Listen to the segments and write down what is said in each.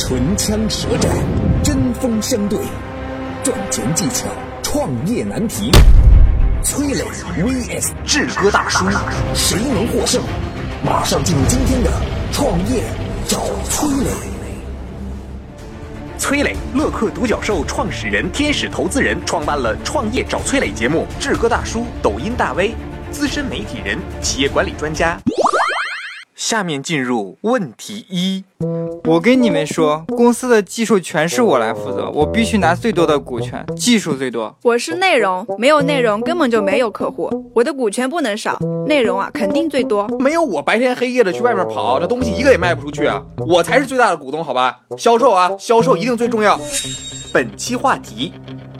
唇枪舌战，针锋相对，赚钱技巧，创业难题。崔磊 vs 志哥大叔，谁能获胜？马上进入今天的创业找崔磊。崔磊，乐客独角兽创始人、天使投资人，创办了《创业找崔磊》节目。志哥大叔，抖音大 V，资深媒体人，企业管理专家。下面进入问题一。我跟你们说，公司的技术全是我来负责，我必须拿最多的股权，技术最多。我是内容，没有内容根本就没有客户，我的股权不能少，内容啊肯定最多。没有我白天黑夜的去外面跑，这东西一个也卖不出去啊！我才是最大的股东，好吧？销售啊，销售一定最重要。本期话题：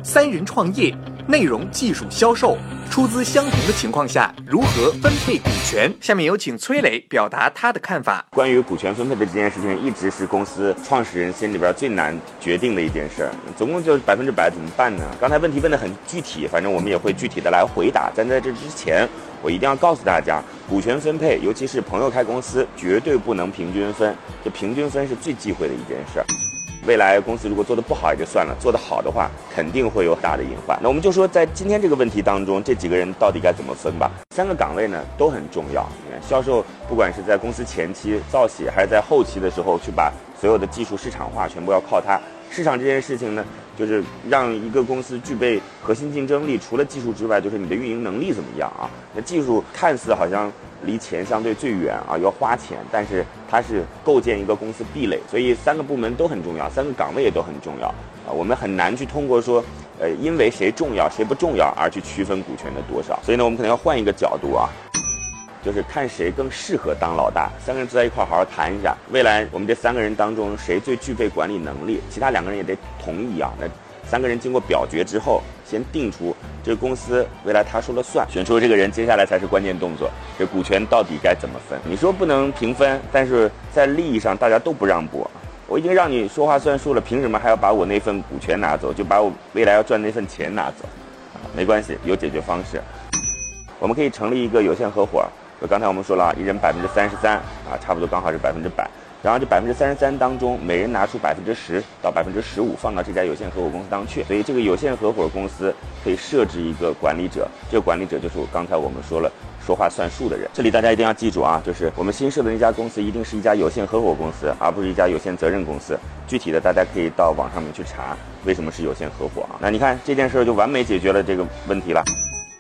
三人创业。内容、技术、销售，出资相同的情况下，如何分配股权？下面有请崔磊表达他的看法。关于股权分配的这件事情，一直是公司创始人心里边最难决定的一件事儿。总共就是百分之百，怎么办呢？刚才问题问得很具体，反正我们也会具体的来回答。但在这之前，我一定要告诉大家，股权分配，尤其是朋友开公司，绝对不能平均分。这平均分是最忌讳的一件事儿。未来公司如果做得不好也就算了，做得好的话肯定会有很大的隐患。那我们就说，在今天这个问题当中，这几个人到底该怎么分吧？三个岗位呢都很重要。你看，销售不管是在公司前期造血，还是在后期的时候去把所有的技术市场化，全部要靠它。市场这件事情呢，就是让一个公司具备核心竞争力，除了技术之外，就是你的运营能力怎么样啊？那技术看似好像。离钱相对最远啊，要花钱，但是它是构建一个公司壁垒，所以三个部门都很重要，三个岗位也都很重要啊。我们很难去通过说，呃，因为谁重要谁不重要而去区分股权的多少。所以呢，我们可能要换一个角度啊，就是看谁更适合当老大。三个人坐在一块儿好好谈一下，未来我们这三个人当中谁最具备管理能力，其他两个人也得同意啊。那三个人经过表决之后。先定出这个公司未来他说了算，选出这个人，接下来才是关键动作。这股权到底该怎么分？你说不能平分，但是在利益上大家都不让步。我已经让你说话算数了，凭什么还要把我那份股权拿走？就把我未来要赚那份钱拿走？没关系，有解决方式。我们可以成立一个有限合伙。就刚才我们说了，一人百分之三十三啊，差不多刚好是百分之百。然后这百分之三十三当中，每人拿出百分之十到百分之十五放到这家有限合伙公司当中去，所以这个有限合伙公司可以设置一个管理者，这个管理者就是我刚才我们说了说话算数的人。这里大家一定要记住啊，就是我们新设的那家公司一定是一家有限合伙公司，而不是一家有限责任公司。具体的大家可以到网上面去查，为什么是有限合伙啊？那你看这件事就完美解决了这个问题了。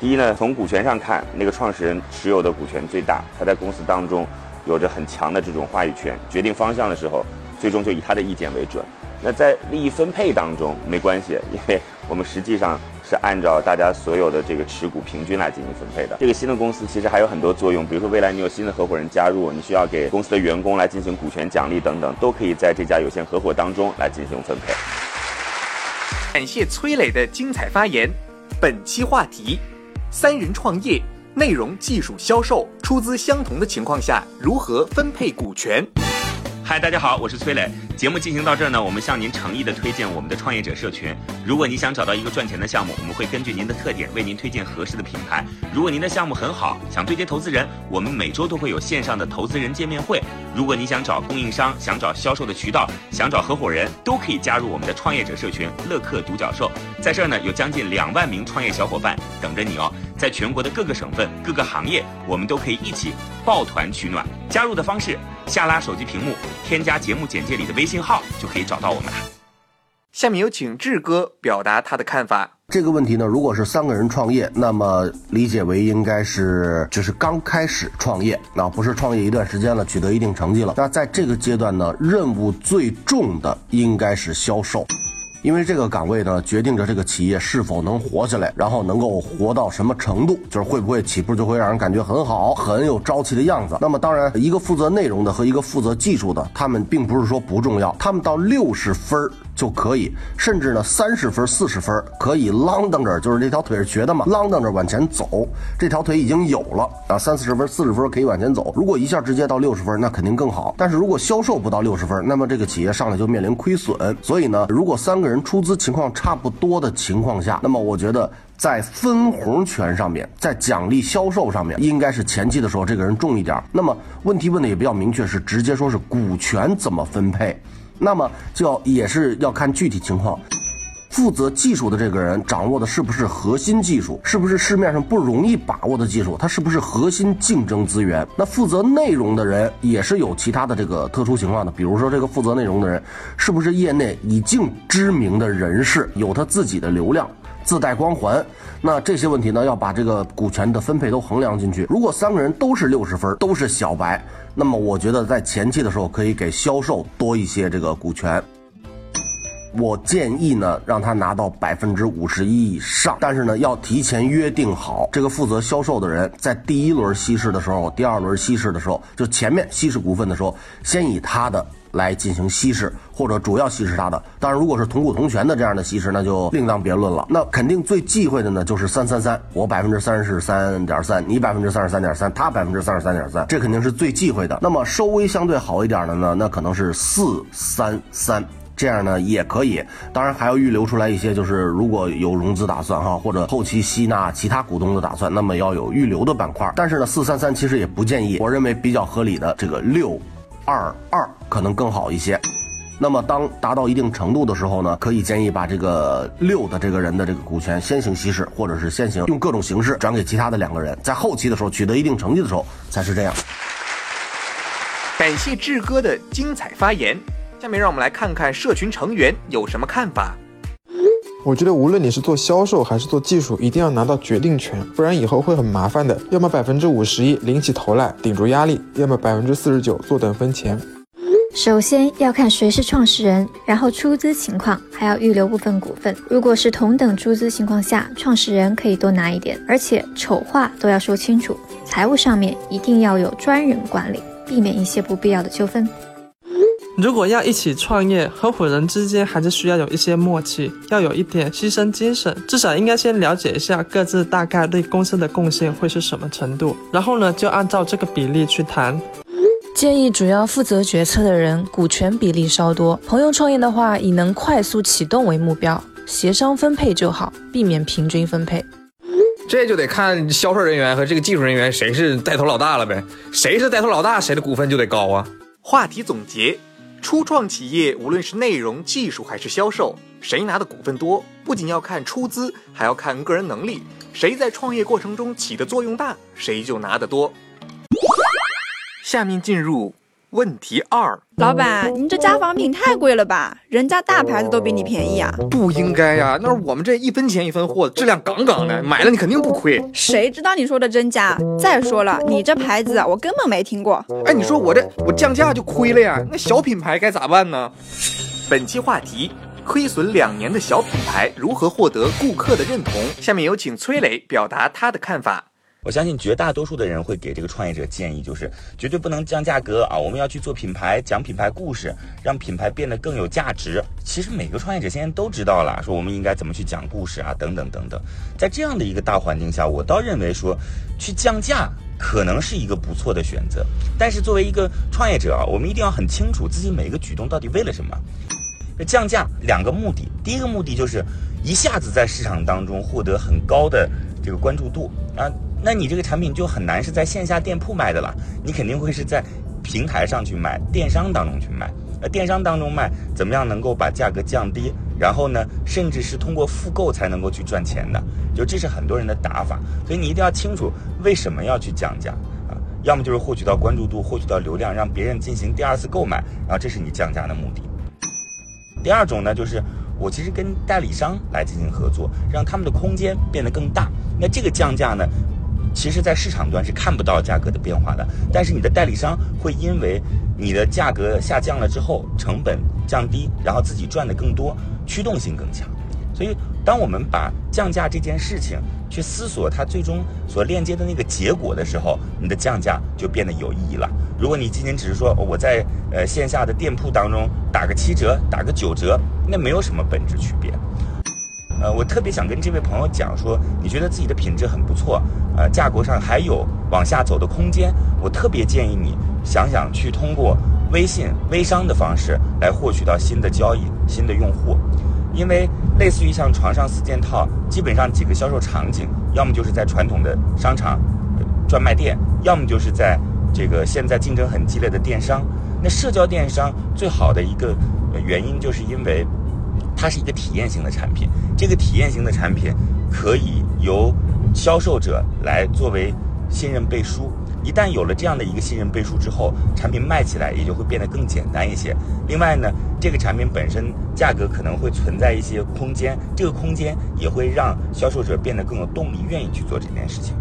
第一呢，从股权上看，那个创始人持有的股权最大，他在公司当中。有着很强的这种话语权，决定方向的时候，最终就以他的意见为准。那在利益分配当中没关系，因为我们实际上是按照大家所有的这个持股平均来进行分配的。这个新的公司其实还有很多作用，比如说未来你有新的合伙人加入，你需要给公司的员工来进行股权奖励等等，都可以在这家有限合伙当中来进行分配。感谢崔磊的精彩发言。本期话题：三人创业。内容、技术、销售，出资相同的情况下，如何分配股权？嗨，大家好，我是崔磊。节目进行到这儿呢，我们向您诚意的推荐我们的创业者社群。如果你想找到一个赚钱的项目，我们会根据您的特点为您推荐合适的品牌。如果您的项目很好，想对接投资人，我们每周都会有线上的投资人见面会。如果你想找供应商，想找销售的渠道，想找合伙人，都可以加入我们的创业者社群乐客独角兽。在这儿呢，有将近两万名创业小伙伴等着你哦。在全国的各个省份、各个行业，我们都可以一起抱团取暖。加入的方式：下拉手机屏幕，添加节目简介里的微信号，就可以找到我们了。下面有请志哥表达他的看法。这个问题呢，如果是三个人创业，那么理解为应该是就是刚开始创业，那不是创业一段时间了，取得一定成绩了。那在这个阶段呢，任务最重的应该是销售。因为这个岗位呢，决定着这个企业是否能活下来，然后能够活到什么程度，就是会不会起步就会让人感觉很好，很有朝气的样子。那么当然，一个负责内容的和一个负责技术的，他们并不是说不重要，他们到六十分儿。就可以，甚至呢，三十分、四十分可以啷当着，就是这条腿是瘸的嘛，啷当着往前走，这条腿已经有了啊，三四十分、四十分可以往前走。如果一下直接到六十分，那肯定更好。但是如果销售不到六十分，那么这个企业上来就面临亏损。所以呢，如果三个人出资情况差不多的情况下，那么我觉得在分红权上面，在奖励销售上面，应该是前期的时候这个人重一点。那么问题问的也比较明确，是直接说是股权怎么分配。那么就要也是要看具体情况。负责技术的这个人掌握的是不是核心技术？是不是市面上不容易把握的技术？它是不是核心竞争资源？那负责内容的人也是有其他的这个特殊情况的，比如说这个负责内容的人是不是业内已经知名的人士，有他自己的流量，自带光环？那这些问题呢，要把这个股权的分配都衡量进去。如果三个人都是六十分，都是小白，那么我觉得在前期的时候可以给销售多一些这个股权。我建议呢，让他拿到百分之五十一以上，但是呢，要提前约定好，这个负责销售的人在第一轮稀释的时候，第二轮稀释的时候，就前面稀释股份的时候，先以他的来进行稀释，或者主要稀释他的。当然，如果是同股同权的这样的稀释，那就另当别论了。那肯定最忌讳的呢，就是三三三，我百分之三十三点三，你百分之三十三点三，他百分之三十三点三，这肯定是最忌讳的。那么稍微相对好一点的呢，那可能是四三三。这样呢也可以，当然还要预留出来一些，就是如果有融资打算哈，或者后期吸纳其他股东的打算，那么要有预留的板块。但是呢，四三三其实也不建议，我认为比较合理的这个六二二可能更好一些。那么当达到一定程度的时候呢，可以建议把这个六的这个人的这个股权先行稀释，或者是先行用各种形式转给其他的两个人，在后期的时候取得一定成绩的时候才是这样。感谢志哥的精彩发言。下面让我们来看看社群成员有什么看法。我觉得无论你是做销售还是做技术，一定要拿到决定权，不然以后会很麻烦的。要么百分之五十一领起头来顶住压力，要么百分之四十九坐等分钱。首先要看谁是创始人，然后出资情况，还要预留部分股份。如果是同等出资情况下，创始人可以多拿一点，而且丑话都要说清楚。财务上面一定要有专人管理，避免一些不必要的纠纷。如果要一起创业，合伙人之间还是需要有一些默契，要有一点牺牲精神，至少应该先了解一下各自大概对公司的贡献会是什么程度，然后呢就按照这个比例去谈。建议主要负责决策的人股权比例稍多。朋友创业的话，以能快速启动为目标，协商分配就好，避免平均分配。这就得看销售人员和这个技术人员谁是带头老大了呗，谁是带头老大，谁的股份就得高啊。话题总结。初创企业无论是内容、技术还是销售，谁拿的股份多，不仅要看出资，还要看个人能力。谁在创业过程中起的作用大，谁就拿得多。下面进入。问题二，老板，您这家纺品太贵了吧？人家大牌子都比你便宜啊！不应该呀，那是我们这一分钱一分货，质量杠杠的，买了你肯定不亏。谁知道你说的真假？再说了，你这牌子我根本没听过。哎，你说我这我降价就亏了呀？那小品牌该咋办呢？本期话题：亏损两年的小品牌如何获得顾客的认同？下面有请崔磊表达他的看法。我相信绝大多数的人会给这个创业者建议，就是绝对不能降价格啊！我们要去做品牌，讲品牌故事，让品牌变得更有价值。其实每个创业者现在都知道了，说我们应该怎么去讲故事啊，等等等等。在这样的一个大环境下，我倒认为说，去降价可能是一个不错的选择。但是作为一个创业者啊，我们一定要很清楚自己每一个举动到底为了什么。降价两个目的，第一个目的就是一下子在市场当中获得很高的这个关注度啊。那你这个产品就很难是在线下店铺卖的了，你肯定会是在平台上去卖，电商当中去卖。呃，电商当中卖，怎么样能够把价格降低？然后呢，甚至是通过复购才能够去赚钱的，就这是很多人的打法。所以你一定要清楚为什么要去降价啊？要么就是获取到关注度，获取到流量，让别人进行第二次购买，然后这是你降价的目的。第二种呢，就是我其实跟代理商来进行合作，让他们的空间变得更大。那这个降价呢？其实，在市场端是看不到价格的变化的，但是你的代理商会因为你的价格下降了之后，成本降低，然后自己赚的更多，驱动性更强。所以，当我们把降价这件事情去思索它最终所链接的那个结果的时候，你的降价就变得有意义了。如果你仅仅只是说我在呃线下的店铺当中打个七折、打个九折，那没有什么本质区别。呃，我特别想跟这位朋友讲说，你觉得自己的品质很不错，呃，价格上还有往下走的空间，我特别建议你想想去通过微信微商的方式来获取到新的交易、新的用户，因为类似于像床上四件套，基本上几个销售场景，要么就是在传统的商场专卖店，要么就是在这个现在竞争很激烈的电商。那社交电商最好的一个原因就是因为它是一个体验型的产品，这个体验型的产品可以由销售者来作为信任背书。一旦有了这样的一个信任背书之后，产品卖起来也就会变得更简单一些。另外呢，这个产品本身价格可能会存在一些空间，这个空间也会让销售者变得更有动力，愿意去做这件事情。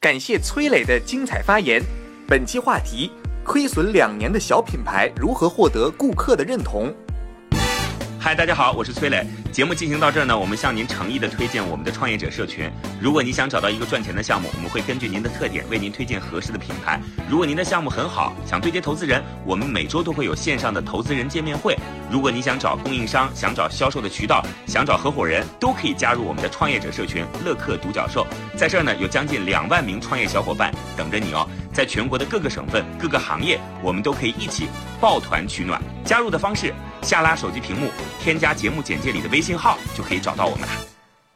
感谢崔磊的精彩发言。本期话题：亏损两年的小品牌如何获得顾客的认同？嗨，大家好，我是崔磊。节目进行到这儿呢，我们向您诚意的推荐我们的创业者社群。如果你想找到一个赚钱的项目，我们会根据您的特点为您推荐合适的品牌。如果您的项目很好，想对接投资人，我们每周都会有线上的投资人见面会。如果你想找供应商，想找销售的渠道，想找合伙人，都可以加入我们的创业者社群乐客独角兽。在这儿呢，有将近两万名创业小伙伴等着你哦。在全国的各个省份、各个行业，我们都可以一起抱团取暖。加入的方式：下拉手机屏幕，添加节目简介里的微信号，就可以找到我们了。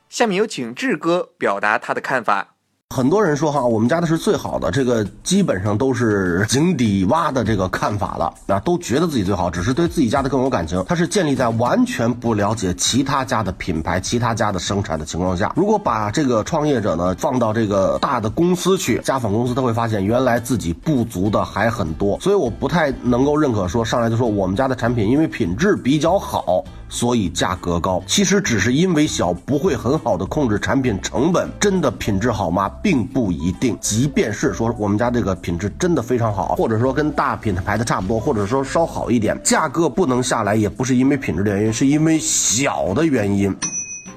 下面有请志哥表达他的看法。很多人说哈，我们家的是最好的，这个基本上都是井底蛙的这个看法了，那都觉得自己最好，只是对自己家的更有感情。它是建立在完全不了解其他家的品牌、其他家的生产的情况下。如果把这个创业者呢放到这个大的公司去，家纺公司，他会发现原来自己不足的还很多。所以我不太能够认可说上来就说我们家的产品因为品质比较好。所以价格高，其实只是因为小，不会很好的控制产品成本。真的品质好吗？并不一定。即便是说我们家这个品质真的非常好，或者说跟大品牌的差不多，或者说稍好一点，价格不能下来，也不是因为品质的原因，是因为小的原因。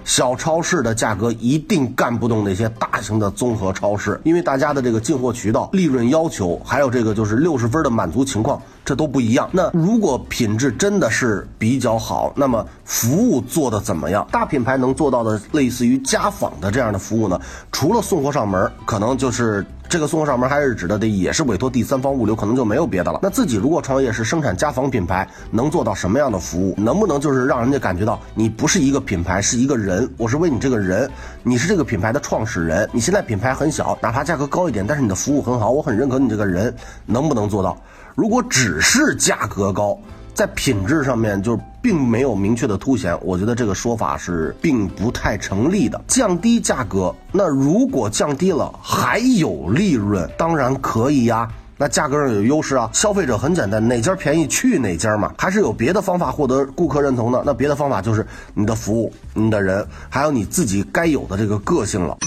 小超市的价格一定干不动那些大型的综合超市，因为大家的这个进货渠道、利润要求，还有这个就是六十分的满足情况，这都不一样。那如果品质真的是比较好，那么服务做的怎么样？大品牌能做到的，类似于家纺的这样的服务呢？除了送货上门，可能就是。这个送货上门还是指的的也是委托第三方物流，可能就没有别的了。那自己如果创业是生产家纺品牌，能做到什么样的服务？能不能就是让人家感觉到你不是一个品牌，是一个人？我是为你这个人，你是这个品牌的创始人。你现在品牌很小，哪怕价格高一点，但是你的服务很好，我很认可你这个人，能不能做到？如果只是价格高，在品质上面就并没有明确的凸显，我觉得这个说法是并不太成立的。降低价格，那如果降低了还有利润，当然可以呀。那价格上有优势啊，消费者很简单，哪家便宜去哪家嘛。还是有别的方法获得顾客认同的，那别的方法就是你的服务、你的人，还有你自己该有的这个个性了。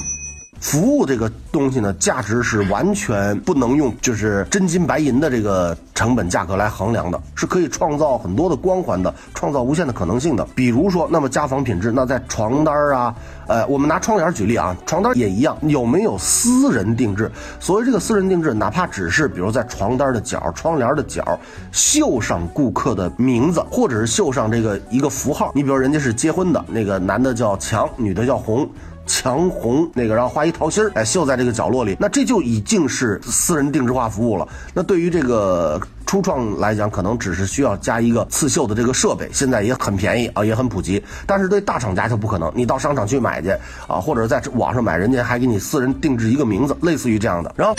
服务这个东西呢，价值是完全不能用就是真金白银的这个成本价格来衡量的，是可以创造很多的光环的，创造无限的可能性的。比如说，那么家纺品质，那在床单啊，呃，我们拿窗帘举例啊，床单也一样，有没有私人定制？所谓这个私人定制，哪怕只是比如在床单的角、窗帘的角绣上顾客的名字，或者是绣上这个一个符号。你比如人家是结婚的，那个男的叫强，女的叫红。强红那个，然后画一桃心儿，哎，绣在这个角落里，那这就已经是私人定制化服务了。那对于这个初创来讲，可能只是需要加一个刺绣的这个设备，现在也很便宜啊，也很普及。但是对大厂家就不可能，你到商场去买去啊，或者在网上买，人家还给你私人定制一个名字，类似于这样的。然后。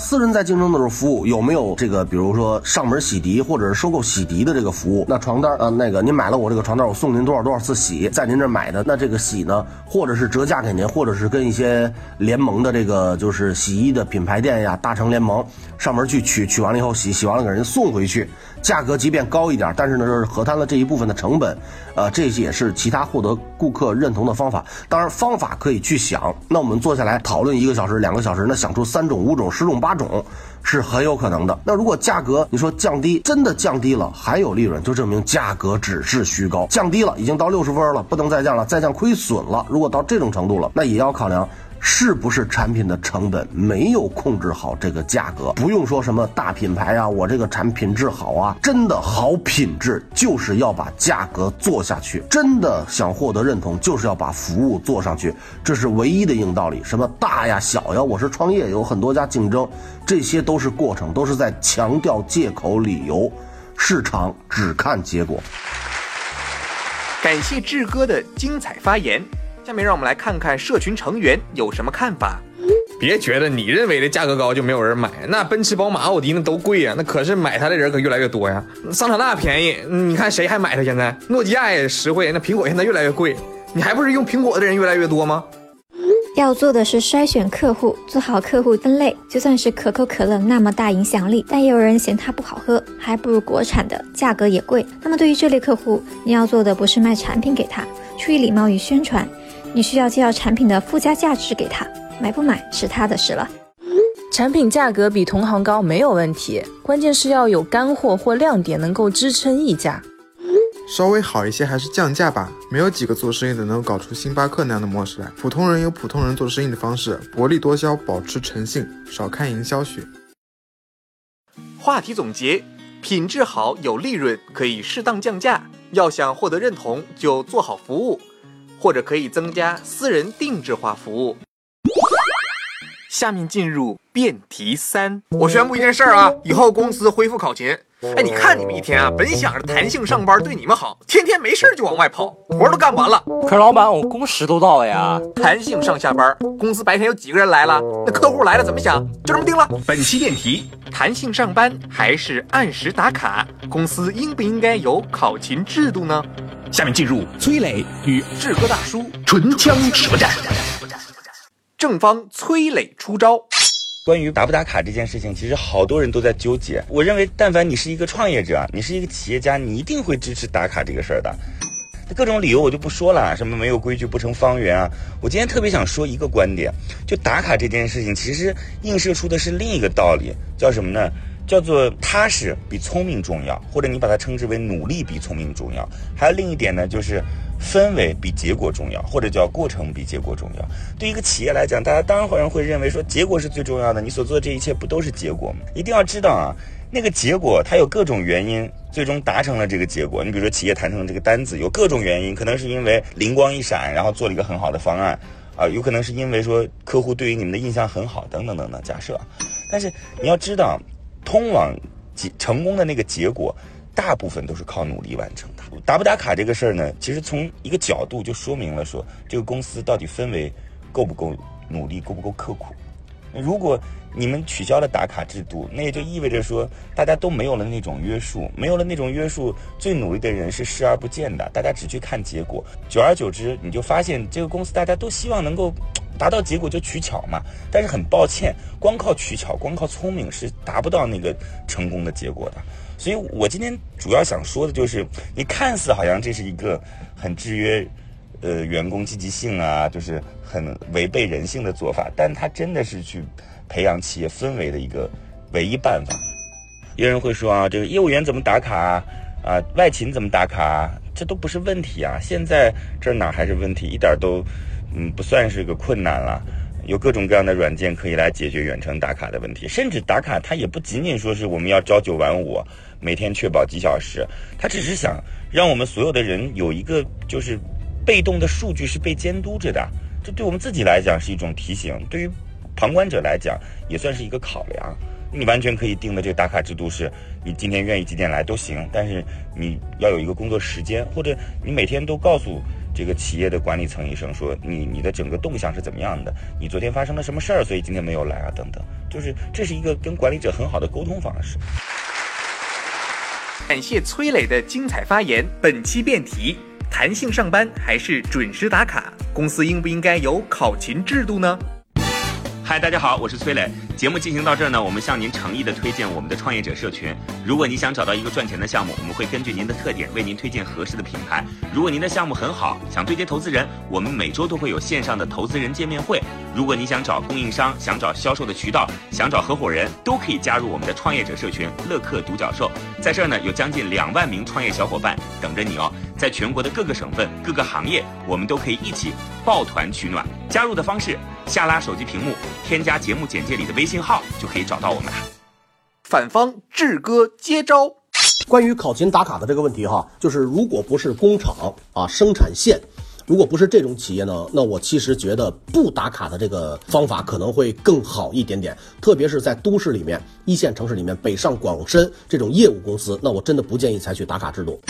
私人在竞争的时候，服务有没有这个？比如说上门洗涤，或者是收购洗涤的这个服务？那床单啊，那个您买了我这个床单，我送您多少多少次洗，在您这买的，那这个洗呢，或者是折价给您，或者是跟一些联盟的这个就是洗衣的品牌店呀，大成联盟上门去取，取完了以后洗，洗完了给人送回去。价格即便高一点，但是呢，就是核摊了这一部分的成本，呃，这也是其他获得顾客认同的方法。当然，方法可以去想。那我们坐下来讨论一个小时、两个小时，那想出三种、五种、十种、八种，是很有可能的。那如果价格你说降低，真的降低了，还有利润，就证明价格只是虚高。降低了，已经到六十分了，不能再降了，再降亏损了。如果到这种程度了，那也要考量。是不是产品的成本没有控制好这个价格？不用说什么大品牌啊，我这个产品质好啊，真的好品质就是要把价格做下去。真的想获得认同，就是要把服务做上去，这是唯一的硬道理。什么大呀小呀，我是创业，有很多家竞争，这些都是过程，都是在强调借口理由。市场只看结果。感谢志哥的精彩发言。下面让我们来看看社群成员有什么看法。别觉得你认为的价格高就没有人买，那奔驰、宝马、奥迪那都贵呀，那可是买它的人可越来越多呀。桑塔纳便宜，你看谁还买它？现在诺基亚也实惠，那苹果现在越来越贵，你还不是用苹果的人越来越多吗？要做的是筛选客户，做好客户分类。就算是可口可乐那么大影响力，但也有人嫌它不好喝，还不如国产的，价格也贵。那么对于这类客户，你要做的不是卖产品给他，出于礼貌与宣传，你需要介绍产品的附加价值给他，买不买是他的事了。产品价格比同行高没有问题，关键是要有干货或亮点能够支撑溢价。稍微好一些还是降价吧，没有几个做生意的能搞出星巴克那样的模式来。普通人有普通人做生意的方式，薄利多销，保持诚信，少看营销学。话题总结：品质好有利润，可以适当降价；要想获得认同，就做好服务，或者可以增加私人定制化服务。下面进入辩题三，我宣布一件事儿啊，以后公司恢复考勤。哎，你看你们一天啊，本想着弹性上班对你们好，天天没事就往外跑，活都干不完了。可是老板，我工时都到了呀。弹性上下班，公司白天有几个人来了？那客户来了怎么想？就这么定了。本期辩题：弹性上班还是按时打卡？公司应不应该有考勤制度呢？下面进入崔磊与志哥大叔唇枪舌战。正方崔磊出招。关于打不打卡这件事情，其实好多人都在纠结。我认为，但凡你是一个创业者，你是一个企业家，你一定会支持打卡这个事儿的。各种理由我就不说了，什么没有规矩不成方圆啊。我今天特别想说一个观点，就打卡这件事情，其实映射出的是另一个道理，叫什么呢？叫做踏实比聪明重要，或者你把它称之为努力比聪明重要。还有另一点呢，就是。氛围比结果重要，或者叫过程比结果重要。对一个企业来讲，大家当然会认为说结果是最重要的。你所做的这一切不都是结果吗？一定要知道啊，那个结果它有各种原因，最终达成了这个结果。你比如说企业谈成了这个单子，有各种原因，可能是因为灵光一闪，然后做了一个很好的方案啊，有可能是因为说客户对于你们的印象很好，等等等等。假设，但是你要知道，通往结成功的那个结果。大部分都是靠努力完成的。打不打卡这个事儿呢，其实从一个角度就说明了说，这个公司到底氛围够不够努力，够不够刻苦。如果你们取消了打卡制度，那也就意味着说，大家都没有了那种约束，没有了那种约束，最努力的人是视而不见的，大家只去看结果。久而久之，你就发现这个公司大家都希望能够达到结果就取巧嘛。但是很抱歉，光靠取巧，光靠聪明是达不到那个成功的结果的。所以我今天主要想说的就是，你看似好像这是一个很制约，呃，员工积极性啊，就是很违背人性的做法，但它真的是去培养企业氛围的一个唯一办法。有人会说啊，这个业务员怎么打卡啊？啊，外勤怎么打卡？这都不是问题啊！现在这哪还是问题？一点都，嗯，不算是个困难了。有各种各样的软件可以来解决远程打卡的问题，甚至打卡它也不仅仅说是我们要朝九晚五，每天确保几小时，它只是想让我们所有的人有一个就是被动的数据是被监督着的，这对我们自己来讲是一种提醒，对于旁观者来讲也算是一个考量。你完全可以定的这个打卡制度是，你今天愿意几点来都行，但是你要有一个工作时间，或者你每天都告诉。这个企业的管理层医生说：“你你的整个动向是怎么样的？你昨天发生了什么事儿？所以今天没有来啊？等等，就是这是一个跟管理者很好的沟通方式。”感谢崔磊的精彩发言。本期辩题：弹性上班还是准时打卡？公司应不应该有考勤制度呢？嗨，大家好，我是崔磊。节目进行到这儿呢，我们向您诚意的推荐我们的创业者社群。如果你想找到一个赚钱的项目，我们会根据您的特点为您推荐合适的品牌。如果您的项目很好，想对接投资人，我们每周都会有线上的投资人见面会。如果你想找供应商，想找销售的渠道，想找合伙人，都可以加入我们的创业者社群乐客独角兽。在这儿呢，有将近两万名创业小伙伴等着你哦。在全国的各个省份、各个行业，我们都可以一起抱团取暖。加入的方式：下拉手机屏幕，添加节目简介里的微信号，就可以找到我们了。反方志哥接招。关于考勤打卡的这个问题哈，就是如果不是工厂啊生产线，如果不是这种企业呢，那我其实觉得不打卡的这个方法可能会更好一点点。特别是在都市里面、一线城市里面，北上广深这种业务公司，那我真的不建议采取打卡制度。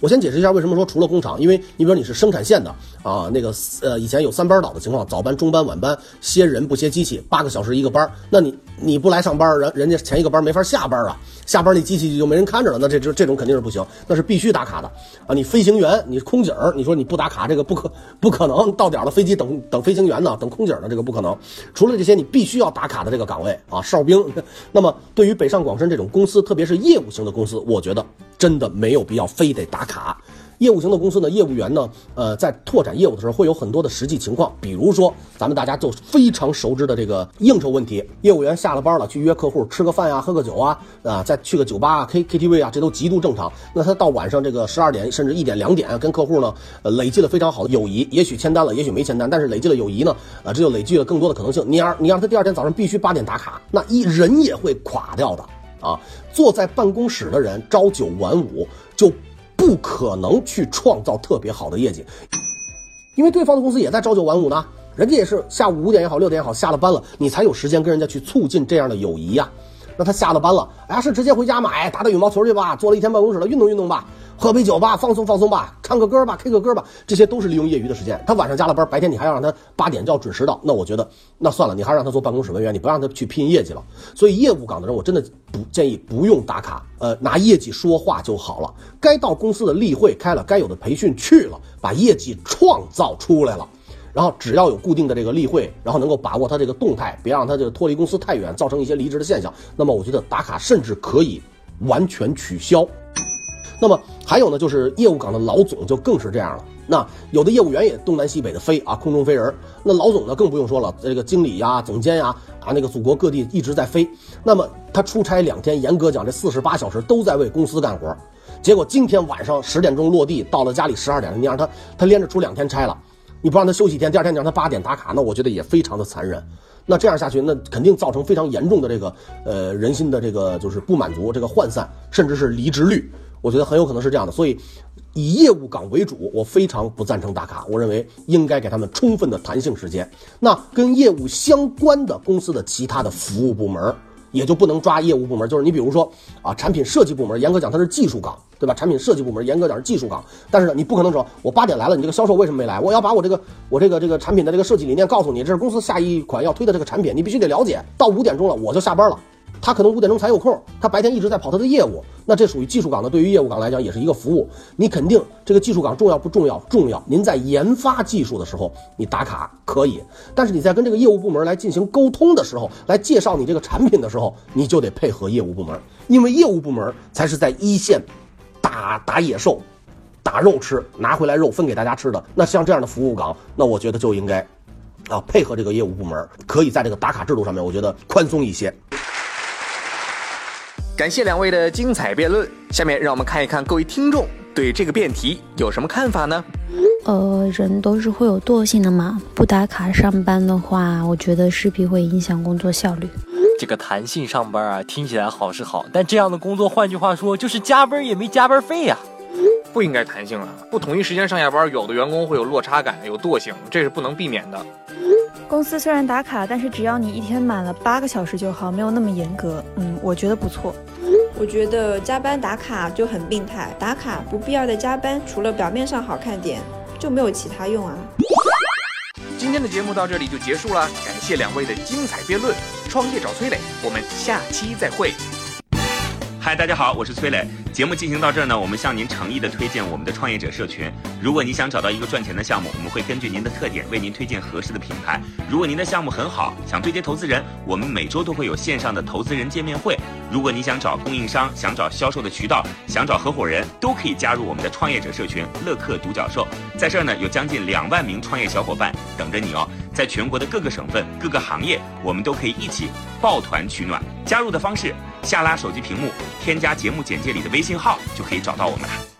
我先解释一下为什么说除了工厂，因为你比如你是生产线的啊，那个呃以前有三班倒的情况，早班、中班、晚班，歇人不歇机器，八个小时一个班，那你你不来上班，人人家前一个班没法下班啊，下班那机器就没人看着了，那这这这种肯定是不行，那是必须打卡的啊。你飞行员，你空姐儿，你说你不打卡，这个不可不可能，到点了飞机等等飞行员呢，等空姐呢，这个不可能。除了这些你必须要打卡的这个岗位啊，哨兵，那么对于北上广深这种公司，特别是业务型的公司，我觉得真的没有必要非得打卡。业务型的公司呢，业务员呢，呃，在拓展业务的时候会有很多的实际情况，比如说咱们大家都非常熟知的这个应酬问题。业务员下了班了，去约客户吃个饭呀，喝个酒啊，啊，再去个酒吧啊、K K T V 啊，这都极度正常。那他到晚上这个十二点甚至一点两点，跟客户呢，呃，累积了非常好的友谊，也许签单了，也许没签单，但是累积了友谊呢，啊，这就累积了更多的可能性。你让你让他第二天早上必须八点打卡，那一人也会垮掉的啊。坐在办公室的人朝九晚五就。不可能去创造特别好的业绩，因为对方的公司也在朝九晚五呢，人家也是下午五点也好，六点也好，下了班了，你才有时间跟人家去促进这样的友谊呀。那他下了班了，哎呀，是直接回家买打打羽毛球去吧，坐了一天办公室了，运动运动吧。喝杯酒吧，放松放松吧，唱个歌吧，K 个歌吧，这些都是利用业余的时间。他晚上加了班，白天你还要让他八点就要准时到，那我觉得那算了，你还让他做办公室文员，你不让他去拼业绩了。所以业务岗的人，我真的不建议不用打卡，呃，拿业绩说话就好了。该到公司的例会开了，该有的培训去了，把业绩创造出来了，然后只要有固定的这个例会，然后能够把握他这个动态，别让他这个脱离公司太远，造成一些离职的现象，那么我觉得打卡甚至可以完全取消。那么还有呢，就是业务岗的老总就更是这样了。那有的业务员也东南西北的飞啊，空中飞人。那老总呢更不用说了，这个经理呀、总监呀啊，那个祖国各地一直在飞。那么他出差两天，严格讲这四十八小时都在为公司干活。结果今天晚上十点钟落地，到了家里十二点，你让他他连着出两天差了，你不让他休息一天，第二天你让他八点打卡，那我觉得也非常的残忍。那这样下去，那肯定造成非常严重的这个呃人心的这个就是不满足，这个涣散，甚至是离职率。我觉得很有可能是这样的，所以以业务岗为主，我非常不赞成打卡。我认为应该给他们充分的弹性时间。那跟业务相关的公司的其他的服务部门，也就不能抓业务部门。就是你比如说啊，产品设计部门，严格讲它是技术岗，对吧？产品设计部门严格讲是技术岗，但是呢，你不可能说我八点来了，你这个销售为什么没来？我要把我这个我这个这个产品的这个设计理念告诉你，这是公司下一款要推的这个产品，你必须得了解。到五点钟了，我就下班了。他可能五点钟才有空，他白天一直在跑他的业务，那这属于技术岗的，对于业务岗来讲也是一个服务。你肯定这个技术岗重要不重要？重要。您在研发技术的时候，你打卡可以，但是你在跟这个业务部门来进行沟通的时候，来介绍你这个产品的时候，你就得配合业务部门，因为业务部门才是在一线打打野兽、打肉吃，拿回来肉分给大家吃的。那像这样的服务岗，那我觉得就应该啊配合这个业务部门，可以在这个打卡制度上面，我觉得宽松一些。感谢两位的精彩辩论，下面让我们看一看各位听众对这个辩题有什么看法呢？呃，人都是会有惰性的嘛，不打卡上班的话，我觉得势必会影响工作效率。这个弹性上班啊，听起来好是好，但这样的工作，换句话说就是加班也没加班费呀。不应该弹性啊，不统一时间上下班，有的员工会有落差感，有惰性，这是不能避免的。公司虽然打卡，但是只要你一天满了八个小时就好，没有那么严格。嗯，我觉得不错。我觉得加班打卡就很病态，打卡不必要的加班，除了表面上好看点，就没有其他用啊。今天的节目到这里就结束了，感谢两位的精彩辩论。创业找崔磊，我们下期再会。嗨，大家好，我是崔磊。节目进行到这儿呢，我们向您诚意的推荐我们的创业者社群。如果您想找到一个赚钱的项目，我们会根据您的特点为您推荐合适的品牌。如果您的项目很好，想对接投资人，我们每周都会有线上的投资人见面会。如果你想找供应商，想找销售的渠道，想找合伙人，都可以加入我们的创业者社群乐客独角兽。在这儿呢，有将近两万名创业小伙伴等着你哦。在全国的各个省份、各个行业，我们都可以一起抱团取暖。加入的方式。下拉手机屏幕，添加节目简介里的微信号，就可以找到我们了。